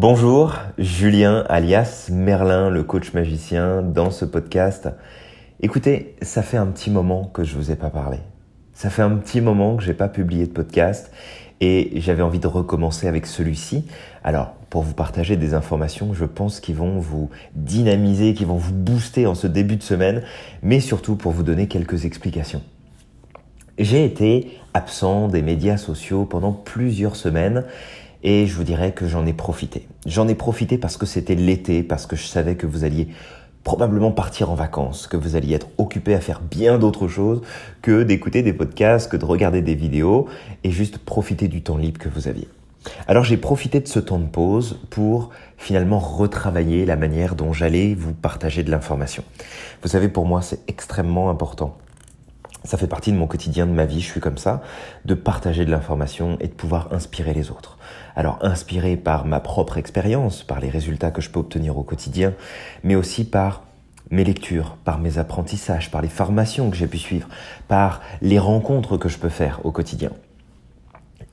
Bonjour, Julien alias Merlin, le coach magicien, dans ce podcast. Écoutez, ça fait un petit moment que je vous ai pas parlé. Ça fait un petit moment que j'ai pas publié de podcast et j'avais envie de recommencer avec celui-ci. Alors, pour vous partager des informations, je pense qui vont vous dynamiser, qui vont vous booster en ce début de semaine, mais surtout pour vous donner quelques explications. J'ai été absent des médias sociaux pendant plusieurs semaines et je vous dirais que j'en ai profité. J'en ai profité parce que c'était l'été, parce que je savais que vous alliez probablement partir en vacances, que vous alliez être occupé à faire bien d'autres choses que d'écouter des podcasts, que de regarder des vidéos et juste profiter du temps libre que vous aviez. Alors j'ai profité de ce temps de pause pour finalement retravailler la manière dont j'allais vous partager de l'information. Vous savez, pour moi, c'est extrêmement important ça fait partie de mon quotidien, de ma vie, je suis comme ça, de partager de l'information et de pouvoir inspirer les autres. Alors inspiré par ma propre expérience, par les résultats que je peux obtenir au quotidien, mais aussi par mes lectures, par mes apprentissages, par les formations que j'ai pu suivre, par les rencontres que je peux faire au quotidien.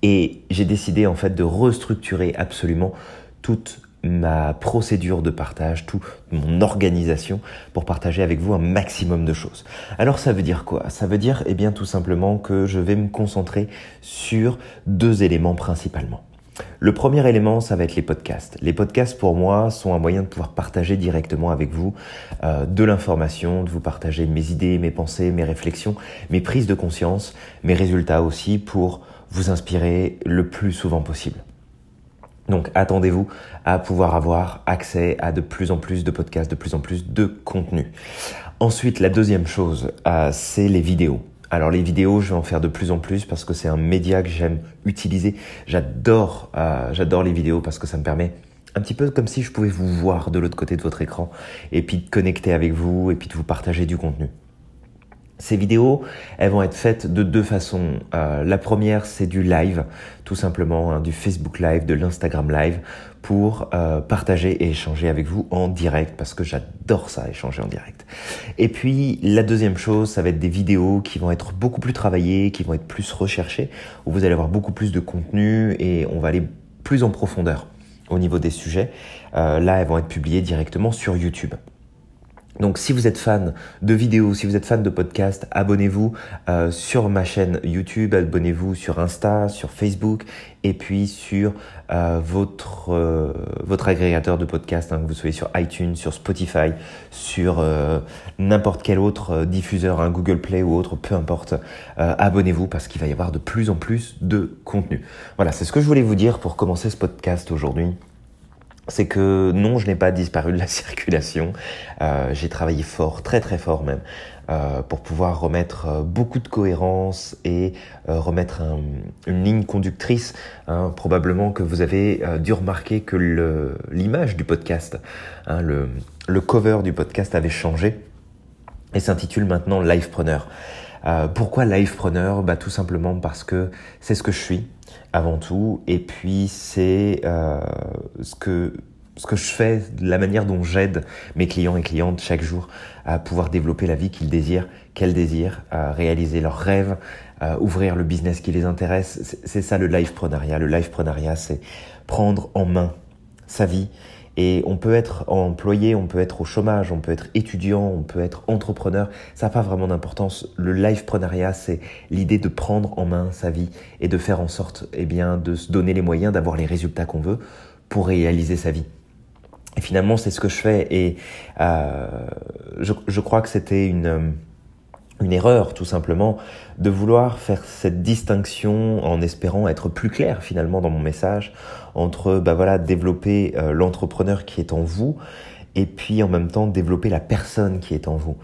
Et j'ai décidé en fait de restructurer absolument toute ma procédure de partage, toute mon organisation pour partager avec vous un maximum de choses. Alors ça veut dire quoi? Ça veut dire eh bien tout simplement que je vais me concentrer sur deux éléments principalement. Le premier élément, ça va être les podcasts. Les podcasts, pour moi, sont un moyen de pouvoir partager directement avec vous euh, de l'information, de vous partager mes idées, mes pensées, mes réflexions, mes prises de conscience, mes résultats aussi, pour vous inspirer le plus souvent possible. Donc attendez-vous à pouvoir avoir accès à de plus en plus de podcasts, de plus en plus de contenu. Ensuite, la deuxième chose, euh, c'est les vidéos. Alors les vidéos, je vais en faire de plus en plus parce que c'est un média que j'aime utiliser. J'adore, euh, j'adore les vidéos parce que ça me permet un petit peu comme si je pouvais vous voir de l'autre côté de votre écran et puis de connecter avec vous et puis de vous partager du contenu. Ces vidéos, elles vont être faites de deux façons. Euh, la première, c'est du live, tout simplement, hein, du Facebook Live, de l'Instagram Live, pour euh, partager et échanger avec vous en direct, parce que j'adore ça, échanger en direct. Et puis, la deuxième chose, ça va être des vidéos qui vont être beaucoup plus travaillées, qui vont être plus recherchées, où vous allez avoir beaucoup plus de contenu et on va aller plus en profondeur au niveau des sujets. Euh, là, elles vont être publiées directement sur YouTube. Donc si vous êtes fan de vidéos, si vous êtes fan de podcasts, abonnez-vous euh, sur ma chaîne YouTube, abonnez-vous sur Insta, sur Facebook et puis sur euh, votre, euh, votre agrégateur de podcasts, hein, que vous soyez sur iTunes, sur Spotify, sur n'importe quel autre diffuseur, hein, Google Play ou autre, peu importe. abonnez-vous parce qu'il va y avoir de plus en plus de contenu. Voilà, c'est ce que je voulais vous dire pour commencer ce podcast aujourd'hui c'est que non, je n'ai pas disparu de la circulation. Euh, j'ai travaillé fort, très très fort même, euh, pour pouvoir remettre euh, beaucoup de cohérence et euh, remettre un, une ligne conductrice. Hein, probablement que vous avez euh, dû remarquer que l'image du podcast, hein, le, le cover du podcast avait changé et s'intitule maintenant Livepreneur. Euh, pourquoi Livepreneur bah, Tout simplement parce que c'est ce que je suis avant tout, et puis c'est euh, ce que je fais, la manière dont j'aide mes clients et clientes chaque jour à pouvoir développer la vie qu'ils désirent, qu'elles désirent, réaliser leurs rêves, à ouvrir le business qui les intéresse. C'est ça le liveprenariat. Le liveprenariat, c'est prendre en main sa vie et on peut être employé, on peut être au chômage, on peut être étudiant, on peut être entrepreneur. Ça n'a pas vraiment d'importance. Le lifeprenariat, c'est l'idée de prendre en main sa vie et de faire en sorte, eh bien, de se donner les moyens d'avoir les résultats qu'on veut pour réaliser sa vie. Et finalement, c'est ce que je fais. Et euh, je, je, crois que c'était une une erreur tout simplement de vouloir faire cette distinction en espérant être plus clair finalement dans mon message entre bah voilà développer euh, l'entrepreneur qui est en vous et puis en même temps développer la personne qui est en vous.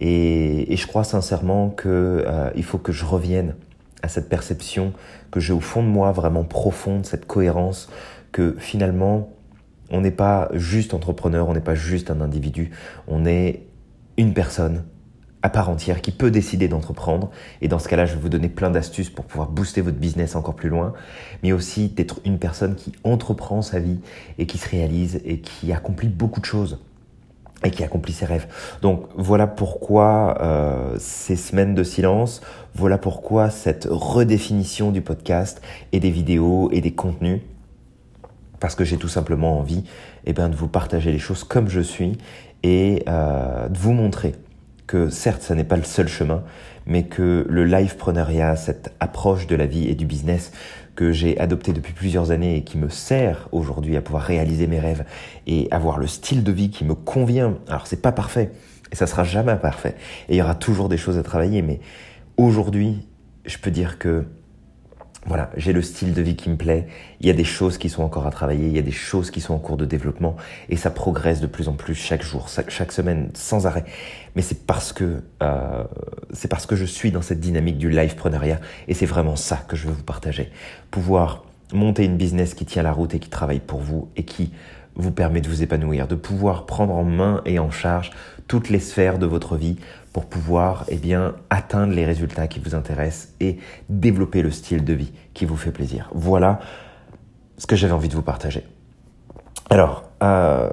Et, je crois sincèrement que euh, il faut que je revienne à cette perception que j'ai au fond de moi vraiment profonde cette cohérence que finalement on n'est pas juste entrepreneur on n'est pas juste un individu on est une personne à part entière qui peut décider d'entreprendre. Et dans ce cas-là, je vais vous donner plein d'astuces pour pouvoir booster votre business encore plus loin, mais aussi d'être une personne qui entreprend sa vie et qui se réalise et qui accomplit beaucoup de choses et qui accomplit ses rêves. Donc voilà pourquoi euh, ces semaines de silence, voilà pourquoi cette redéfinition du podcast et des vidéos et des contenus parce que j'ai tout simplement envie eh ben, de vous partager les choses comme je suis et euh, de vous montrer que certes, ça n'est pas le seul chemin, mais que le livepreneuriat, cette approche de la vie et du business que j'ai adopté depuis plusieurs années et qui me sert aujourd'hui à pouvoir réaliser mes rêves et avoir le style de vie qui me convient. Alors c'est pas parfait et ça sera jamais parfait et il y aura toujours des choses à travailler, mais aujourd'hui, je peux dire que voilà, j'ai le style de vie qui me plaît, il y a des choses qui sont encore à travailler, il y a des choses qui sont en cours de développement, et ça progresse de plus en plus chaque jour, chaque semaine, sans arrêt. Mais c'est parce que euh, c'est parce que je suis dans cette dynamique du livepreneuriat, et c'est vraiment ça que je veux vous partager. Pouvoir monter une business qui tient la route et qui travaille pour vous, et qui vous permet de vous épanouir, de pouvoir prendre en main et en charge toutes les sphères de votre vie pouvoir eh bien, atteindre les résultats qui vous intéressent et développer le style de vie qui vous fait plaisir. Voilà ce que j'avais envie de vous partager. Alors, euh,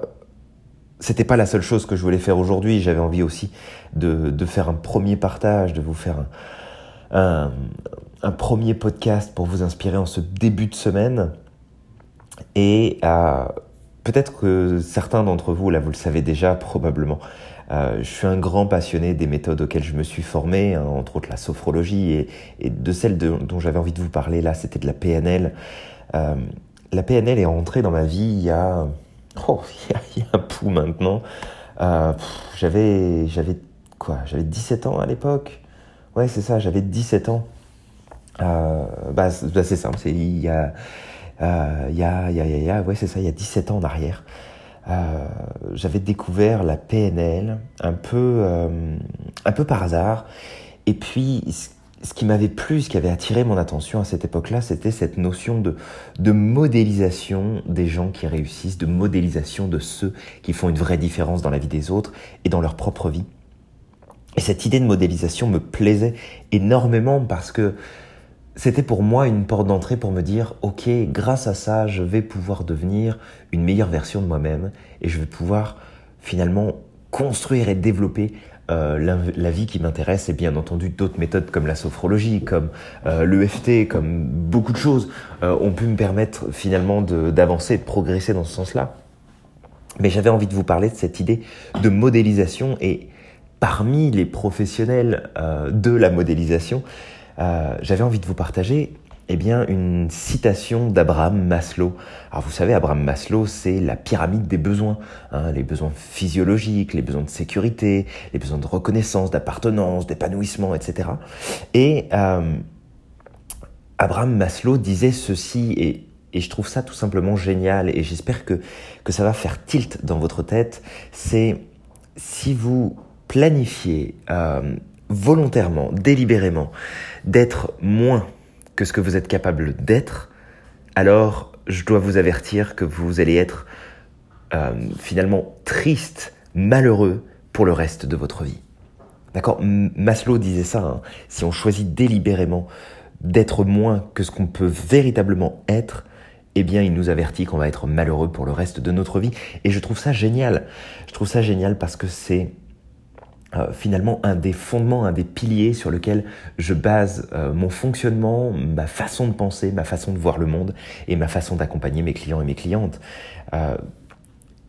c'était pas la seule chose que je voulais faire aujourd'hui. J'avais envie aussi de, faire un premier partage, de vous faire un, un, premier podcast pour vous inspirer en ce début de semaine. Et euh, peut-être que certains d'entre vous, là, vous le savez déjà probablement, euh, je suis un grand passionné des méthodes auxquelles je me suis formé, hein, entre autres la sophrologie et, de celle dont j'avais envie de vous parler là, c'était de la PNL. Euh, la PNL est rentrée dans ma vie il y a, oh, il y a, un pouls maintenant. Euh, j'avais, j'avais quoi J'avais 17 ans à l'époque. Ouais, c'est ça, j'avais 17 ans. Bah, bah, c'est simple, c'est il y a, il y a, il y a, il y a, ouais, c'est ça, il y a 17 ans en arrière. Euh, j'avais découvert la PNL un peu, euh, un peu par hasard. Et puis, ce qui m'avait plu, ce qui avait attiré mon attention à cette époque-là, c'était cette notion de, de modélisation des gens qui réussissent, de modélisation de ceux qui font une vraie différence dans la vie des autres et dans leur propre vie. Et cette idée de modélisation me plaisait énormément parce que c'était pour moi une porte d'entrée pour me dire, ok, grâce à ça, je vais pouvoir devenir une meilleure version de moi-même et je vais pouvoir finalement construire et développer euh, la, vie qui m'intéresse et bien entendu d'autres méthodes comme la sophrologie, comme euh, l'EFT, comme beaucoup de choses euh, ont pu me permettre finalement d'avancer, de, de progresser dans ce sens-là. Mais j'avais envie de vous parler de cette idée de modélisation et parmi les professionnels de la modélisation, euh, j'avais envie de vous partager eh bien, une citation d'Abraham Maslow. Alors vous savez, Abraham Maslow, c'est la pyramide des besoins. Hein, les besoins physiologiques, les besoins de sécurité, les besoins de reconnaissance, d'appartenance, d'épanouissement, etc. Et euh, Abraham Maslow disait ceci, et, je trouve ça tout simplement génial, et j'espère que, que ça va faire tilt dans votre tête, c'est si vous planifiez euh, volontairement, délibérément, d'être moins que ce que vous êtes capable d'être, alors je dois vous avertir que vous allez être euh, finalement triste, malheureux pour le reste de votre vie. D'accord? Maslow disait ça, hein. si on choisit délibérément d'être moins que ce qu'on peut véritablement être, eh bien, il nous avertit qu'on va être malheureux pour le reste de notre vie. Et je trouve ça génial. Je trouve ça génial parce que c'est euh, finalement un des fondements, un des piliers sur lequel je base euh, mon fonctionnement, ma façon de penser, ma façon de voir le monde et ma façon d'accompagner mes clients et mes clientes. Euh,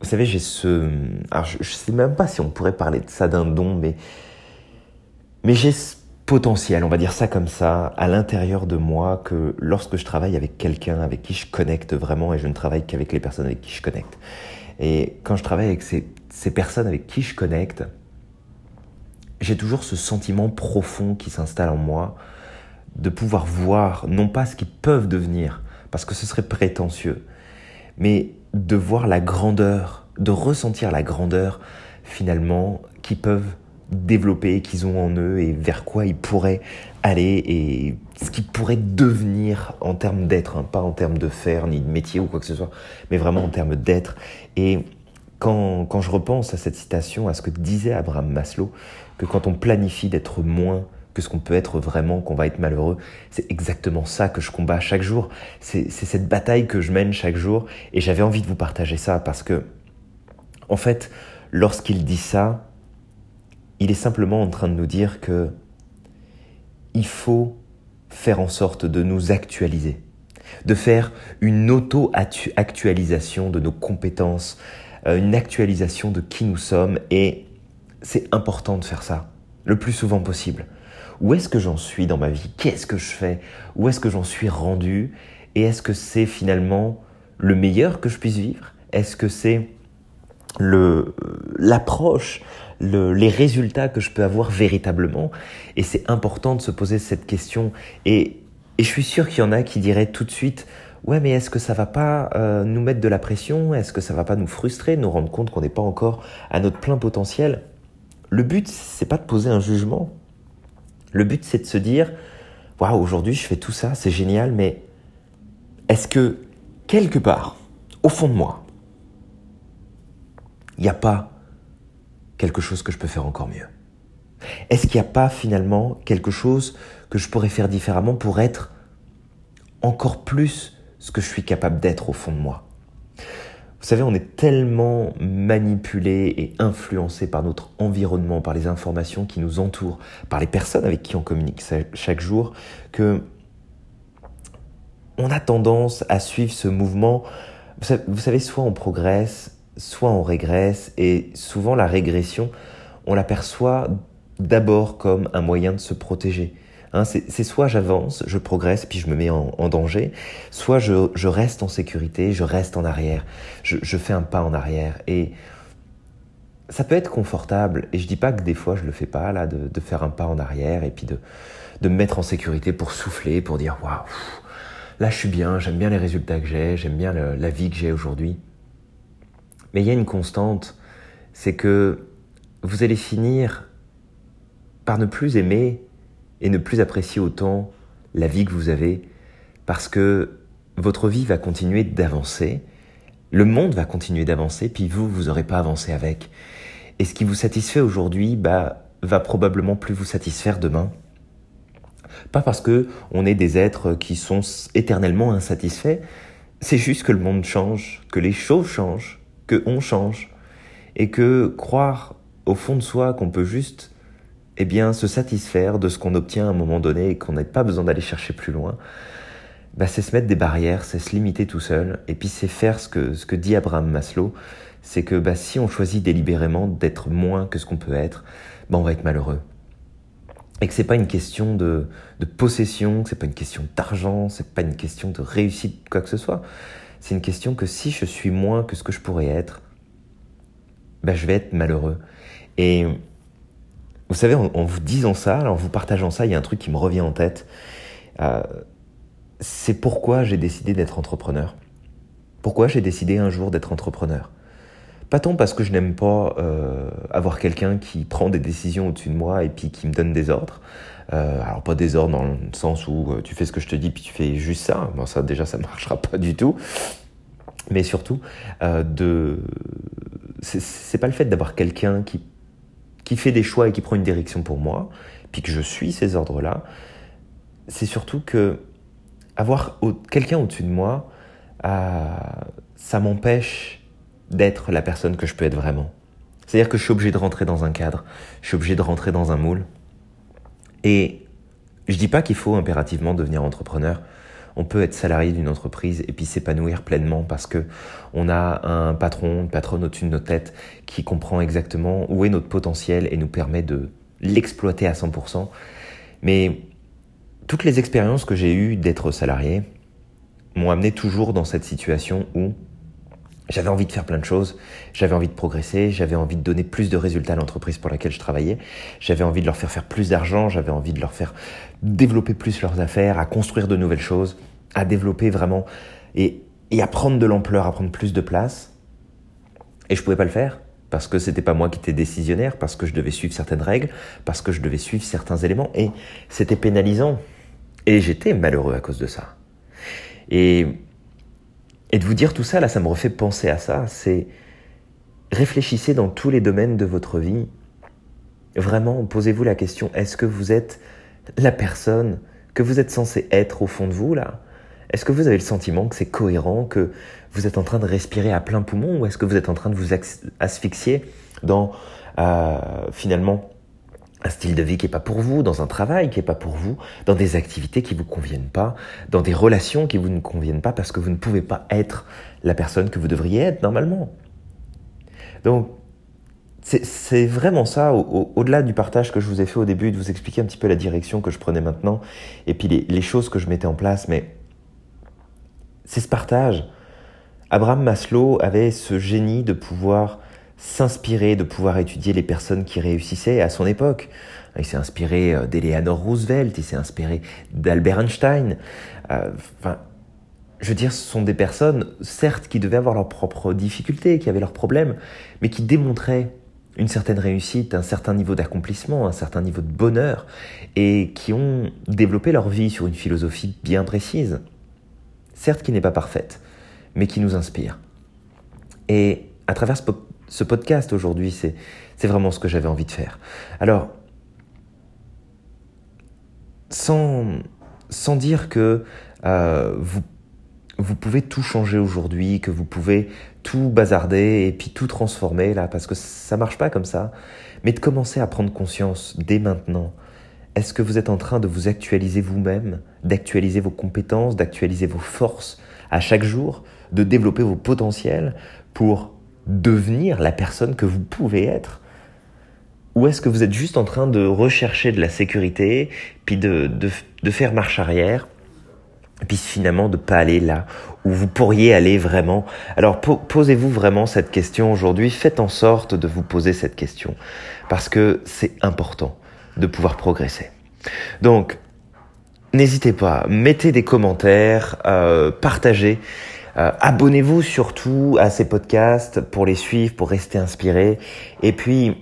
vous savez, j'ai ce... Alors, je ne sais même pas si on pourrait parler de ça d'un don, mais, mais j'ai ce potentiel, on va dire ça comme ça, à l'intérieur de moi, que lorsque je travaille avec quelqu'un avec qui je connecte vraiment, et je ne travaille qu'avec les personnes avec qui je connecte, et quand je travaille avec ces, ces personnes avec qui je connecte, j'ai toujours ce sentiment profond qui s'installe en moi de pouvoir voir non pas ce qu'ils peuvent devenir, parce que ce serait prétentieux, mais de voir la grandeur, de ressentir la grandeur finalement qu'ils peuvent développer, qu'ils ont en eux et vers quoi ils pourraient aller et ce qu'ils pourraient devenir en termes d'être, hein, pas en termes de faire ni de métier ou quoi que ce soit, mais vraiment en termes d'être. Et quand, quand je repense à cette citation, à ce que disait Abraham Maslow, que quand on planifie d'être moins que ce qu'on peut être vraiment, qu'on va être malheureux, c'est exactement ça que je combats chaque jour. C'est cette bataille que je mène chaque jour et j'avais envie de vous partager ça parce que, en fait, lorsqu'il dit ça, il est simplement en train de nous dire que il faut faire en sorte de nous actualiser. de faire une auto-actualisation de nos compétences, euh, une actualisation de qui nous sommes et c'est important de faire ça le plus souvent possible. Où est-ce que j'en suis dans ma vie? Qu'est-ce que je fais? Où est-ce que j'en suis rendu? Et est-ce que c'est finalement le meilleur que je puisse vivre? Est-ce que c'est le l'approche, le, les résultats que je peux avoir véritablement? Et c'est important de se poser cette question. Et, et je suis sûr qu'il y en a qui diraient tout de suite ouais mais est-ce que ça va pas euh, nous mettre de la pression? Est-ce que ça va pas nous frustrer, nous rendre compte qu'on n'est pas encore à notre plein potentiel Le but c'est pas de poser un jugement. Le but c'est de se dire waouh aujourd'hui je fais tout ça, c'est génial, mais est-ce que quelque part au fond de moi il n'y a pas quelque chose que je peux faire encore mieux? Est-ce qu'il n'y a pas finalement quelque chose que je pourrais faire différemment pour être encore plus ce que je suis capable d'être au fond de moi? Vous savez, on est tellement manipulé et influencé par notre environnement, par les informations qui nous entourent, par les personnes avec qui on communique chaque jour, que on a tendance à suivre ce mouvement. Vous savez, soit on progresse, soit on régresse, et souvent la régression, on l'aperçoit d'abord comme un moyen de se protéger. Hein, c'est soit j'avance, je progresse, puis je me mets en, danger, soit je, reste en sécurité, je reste en arrière, je, fais un pas en arrière. Et ça peut être confortable, et je dis pas que des fois je le fais pas, là, de, faire un pas en arrière, et puis de, de me mettre en sécurité pour souffler, pour dire waouh, là je suis bien, j'aime bien les résultats que j'ai, j'aime bien la vie que j'ai aujourd'hui. Mais il y a une constante, c'est que vous allez finir par ne plus aimer et ne plus apprécier autant la vie que vous avez parce que votre vie va continuer d'avancer, le monde va continuer d'avancer, puis vous, vous n'aurez pas avancé avec. Et ce qui vous satisfait aujourd'hui, bah, va probablement plus vous satisfaire demain. Pas parce que on est des êtres qui sont éternellement insatisfaits, c'est juste que le monde change, que les choses changent, que on change, et que croire au fond de soi qu'on peut juste eh bien, se satisfaire de ce qu'on obtient à un moment donné et qu'on n'a pas besoin d'aller chercher plus loin, bah, c'est se mettre des barrières, c'est se limiter tout seul, et puis c'est faire ce que, ce que dit Abraham Maslow, c'est que bah, si on choisit délibérément d'être moins que ce qu'on peut être, bah, on va être malheureux. Et que c'est pas une question de, de possession, que c'est pas une question d'argent, c'est pas une question de réussite, quoi que ce soit. C'est une question que si je suis moins que ce que je pourrais être, bah, je vais être malheureux. Et vous savez, en, vous disant ça, en vous partageant ça, il y a un truc qui me revient en tête. Euh, c'est pourquoi j'ai décidé d'être entrepreneur. Pourquoi j'ai décidé un jour d'être entrepreneur? Pas tant parce que je n'aime pas euh, avoir quelqu'un qui prend des décisions au-dessus de moi et puis qui me donne des ordres. Euh, alors pas des ordres dans le sens où tu fais ce que je te dis puis tu fais juste ça. Bon ça déjà ça marchera pas du tout. Mais surtout de c'est pas le fait d'avoir quelqu'un qui qui fait des choix et qui prend une direction pour moi, puis que je suis ces ordres-là, c'est surtout que avoir quelqu'un au-dessus de moi, euh, ça m'empêche d'être la personne que je peux être vraiment. C'est-à-dire que je suis obligé de rentrer dans un cadre, je suis obligé de rentrer dans un moule. Et je dis pas qu'il faut impérativement devenir entrepreneur on peut être salarié d'une entreprise et puis s'épanouir pleinement parce que on a un patron, une patronne au-dessus de nos têtes qui comprend exactement où est notre potentiel et nous permet de l'exploiter à 100%. Mais toutes les expériences que j'ai eues d'être salarié m'ont amené toujours dans cette situation où j'avais envie de faire plein de choses, j'avais envie de progresser, j'avais envie de donner plus de résultats à l'entreprise pour laquelle je travaillais, j'avais envie de leur faire faire plus d'argent, j'avais envie de leur faire développer plus leurs affaires, à construire de nouvelles choses, à développer vraiment et, et à prendre de l'ampleur, à prendre plus de place. Et je pouvais pas le faire parce que c'était pas moi qui étais décisionnaire, parce que je devais suivre certaines règles, parce que je devais suivre certains éléments et c'était pénalisant. Et j'étais malheureux à cause de ça. Et et de vous dire tout ça, là, ça me refait penser à ça. C'est réfléchissez dans tous les domaines de votre vie. Vraiment, posez-vous la question est-ce que vous êtes la personne que vous êtes censé être au fond de vous, là? Est-ce que vous avez le sentiment que c'est cohérent, que vous êtes en train de respirer à plein poumon, ou est-ce que vous êtes en train de vous asphyxier dans, euh, finalement, un style de vie qui n'est pas pour vous, dans un travail qui n'est pas pour vous, dans des activités qui ne vous conviennent pas, dans des relations qui vous ne conviennent pas parce que vous ne pouvez pas être la personne que vous devriez être normalement. Donc, c'est vraiment ça, au-delà du partage que je vous ai fait au début, de vous expliquer un petit peu la direction que je prenais maintenant, et puis les, les choses que je mettais en place, mais c'est ce partage. Abraham Maslow avait ce génie de pouvoir s'inspirer, de pouvoir étudier les personnes qui réussissaient à son époque. Il s'est inspiré euh, d'Eleanor Roosevelt, il s'est inspiré d'Albert Einstein. Euh, enfin, je veux dire, ce sont des personnes, certes, qui devaient avoir leurs propres difficultés, qui avaient leurs problèmes, mais qui démontraient une certaine réussite, un certain niveau d'accomplissement, un certain niveau de bonheur, et qui ont développé leur vie sur une philosophie bien précise, certes qui n'est pas parfaite, mais qui nous inspire. Et à travers ce, podcast aujourd'hui, c'est, vraiment ce que j'avais envie de faire. Alors, sans, sans dire que euh, vous vous pouvez tout changer aujourd'hui, que vous pouvez tout bazarder et puis tout transformer là, parce que ça marche pas comme ça. Mais de commencer à prendre conscience dès maintenant. Est-ce que vous êtes en train de vous actualiser vous-même, d'actualiser vos compétences, d'actualiser vos forces à chaque jour, de développer vos potentiels pour devenir la personne que vous pouvez être? Ou est-ce que vous êtes juste en train de rechercher de la sécurité, puis de, de, de faire marche arrière puis finalement de pas aller là où vous pourriez aller vraiment? Alors posez-vous vraiment cette question aujourd'hui, faites en sorte de vous poser cette question parce que c'est important de pouvoir progresser. Donc n'hésitez pas, mettez des commentaires, euh, partagez. Euh, abonnez-vous surtout à ces podcasts pour les suivre, pour rester inspiré. Et puis,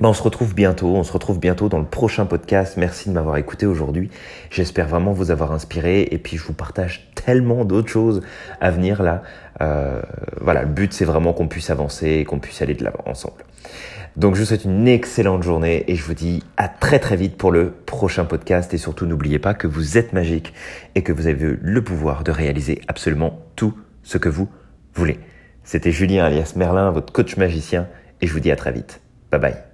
ben, on se retrouve bientôt, on se retrouve bientôt dans le prochain podcast. Merci de m'avoir écouté aujourd'hui. J'espère vraiment vous avoir inspiré et puis je vous partage tellement d'autres choses à venir là. Euh, voilà, le but c'est vraiment qu'on puisse avancer et qu'on puisse aller de l'avant ensemble. Donc je vous souhaite une excellente journée et je vous dis à très très vite pour le prochain podcast et surtout n'oubliez pas que vous êtes magique et que vous avez le pouvoir de réaliser absolument tout ce que vous voulez. C'était Julien alias Merlin, votre coach magicien et je vous dis à très vite. Bye bye.